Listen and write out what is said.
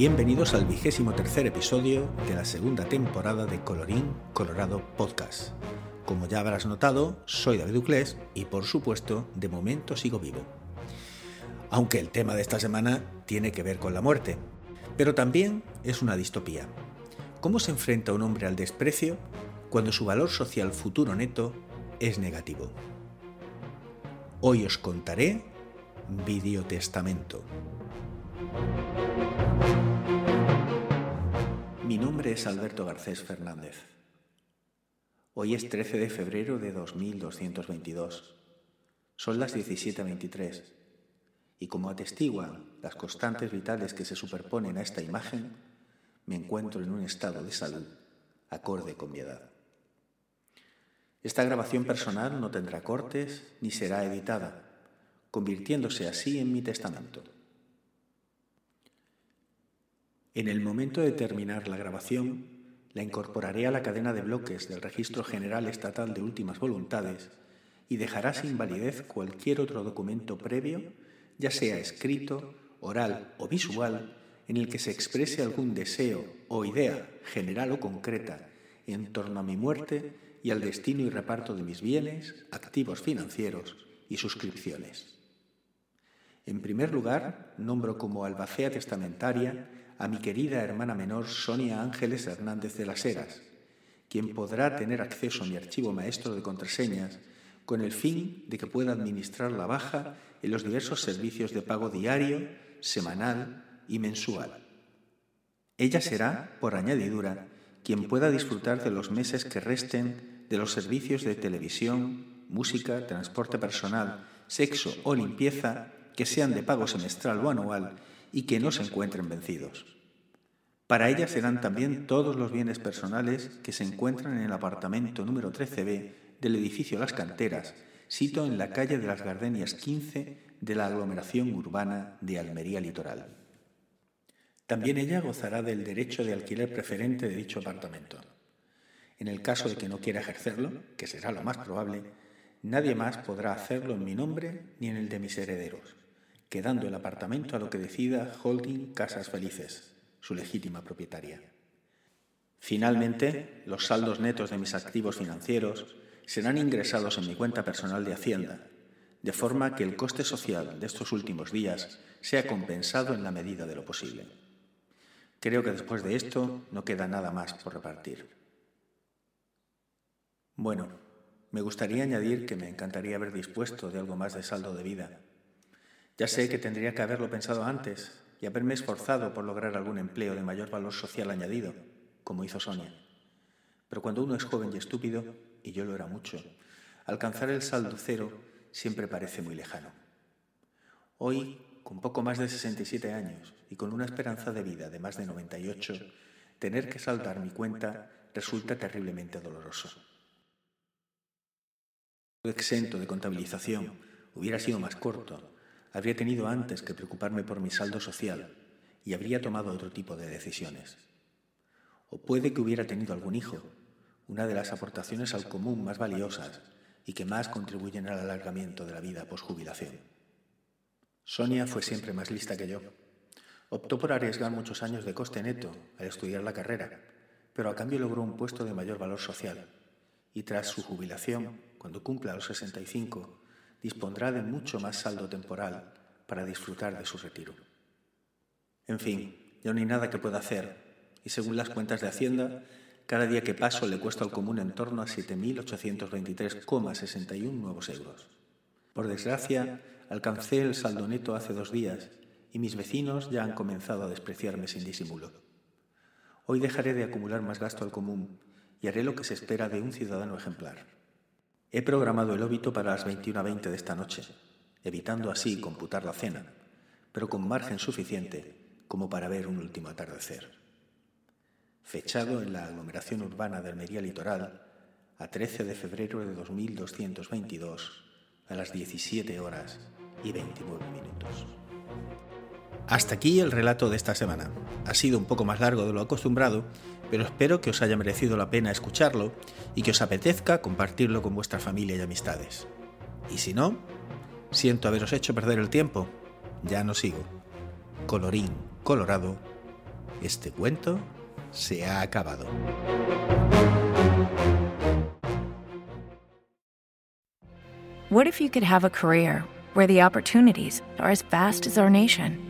Bienvenidos al vigésimo tercer episodio de la segunda temporada de Colorín Colorado Podcast. Como ya habrás notado, soy David Uclés y por supuesto, de momento sigo vivo. Aunque el tema de esta semana tiene que ver con la muerte, pero también es una distopía. ¿Cómo se enfrenta un hombre al desprecio cuando su valor social futuro neto es negativo? Hoy os contaré Videotestamento. Mi nombre es Alberto Garcés Fernández. Hoy es 13 de febrero de 2222. Son las 17.23 y como atestiguan las constantes vitales que se superponen a esta imagen, me encuentro en un estado de salud acorde con mi edad. Esta grabación personal no tendrá cortes ni será editada, convirtiéndose así en mi testamento. En el momento de terminar la grabación, la incorporaré a la cadena de bloques del Registro General Estatal de Últimas Voluntades y dejará sin validez cualquier otro documento previo, ya sea escrito, oral o visual, en el que se exprese algún deseo o idea, general o concreta, en torno a mi muerte y al destino y reparto de mis bienes, activos financieros y suscripciones. En primer lugar, nombro como albacea testamentaria a mi querida hermana menor Sonia Ángeles Hernández de las Heras, quien podrá tener acceso a mi archivo maestro de contraseñas con el fin de que pueda administrar la baja en los diversos servicios de pago diario, semanal y mensual. Ella será, por añadidura, quien pueda disfrutar de los meses que resten de los servicios de televisión, música, transporte personal, sexo o limpieza que sean de pago semestral o anual y que no se encuentren vencidos. Para ella serán también todos los bienes personales que se encuentran en el apartamento número 13B del edificio Las Canteras, sito en la calle de las Gardenias 15 de la aglomeración urbana de Almería Litoral. También ella gozará del derecho de alquiler preferente de dicho apartamento. En el caso de que no quiera ejercerlo, que será lo más probable, nadie más podrá hacerlo en mi nombre ni en el de mis herederos, quedando el apartamento a lo que decida Holding Casas Felices, su legítima propietaria. Finalmente, los saldos netos de mis activos financieros serán ingresados en mi cuenta personal de Hacienda, de forma que el coste social de estos últimos días sea compensado en la medida de lo posible. Creo que después de esto no queda nada más por repartir. Bueno, me gustaría añadir que me encantaría haber dispuesto de algo más de saldo de vida. Ya sé que tendría que haberlo pensado antes y haberme esforzado por lograr algún empleo de mayor valor social añadido, como hizo Sonia. Pero cuando uno es joven y estúpido, y yo lo era mucho, alcanzar el saldo cero siempre parece muy lejano. Hoy, con poco más de 67 años y con una esperanza de vida de más de 98, tener que saldar mi cuenta resulta terriblemente doloroso. exento de contabilización. Hubiera sido más corto, habría tenido antes que preocuparme por mi saldo social y habría tomado otro tipo de decisiones. O puede que hubiera tenido algún hijo, una de las aportaciones al común más valiosas y que más contribuyen al alargamiento de la vida posjubilación. Sonia fue siempre más lista que yo. Optó por arriesgar muchos años de coste neto al estudiar la carrera, pero a cambio logró un puesto de mayor valor social y tras su jubilación cuando cumpla los 65, dispondrá de mucho más saldo temporal para disfrutar de su retiro. En fin, yo no hay nada que pueda hacer, y según las cuentas de Hacienda, cada día que paso le cuesta al común en torno a 7.823,61 nuevos euros. Por desgracia, alcancé el saldo neto hace dos días y mis vecinos ya han comenzado a despreciarme sin disimulo. Hoy dejaré de acumular más gasto al común y haré lo que se espera de un ciudadano ejemplar He programado el óbito para las 21.20 de esta noche, evitando así computar la cena, pero con margen suficiente como para ver un último atardecer. Fechado en la aglomeración urbana de Almería Litoral, a 13 de febrero de 2222, a las 17 horas y 29 minutos. Hasta aquí el relato de esta semana. Ha sido un poco más largo de lo acostumbrado, pero espero que os haya merecido la pena escucharlo y que os apetezca compartirlo con vuestra familia y amistades. Y si no, siento haberos hecho perder el tiempo. Ya no sigo. Colorín colorado, este cuento se ha acabado. What if you could have a career where the opportunities are as vast as our nation,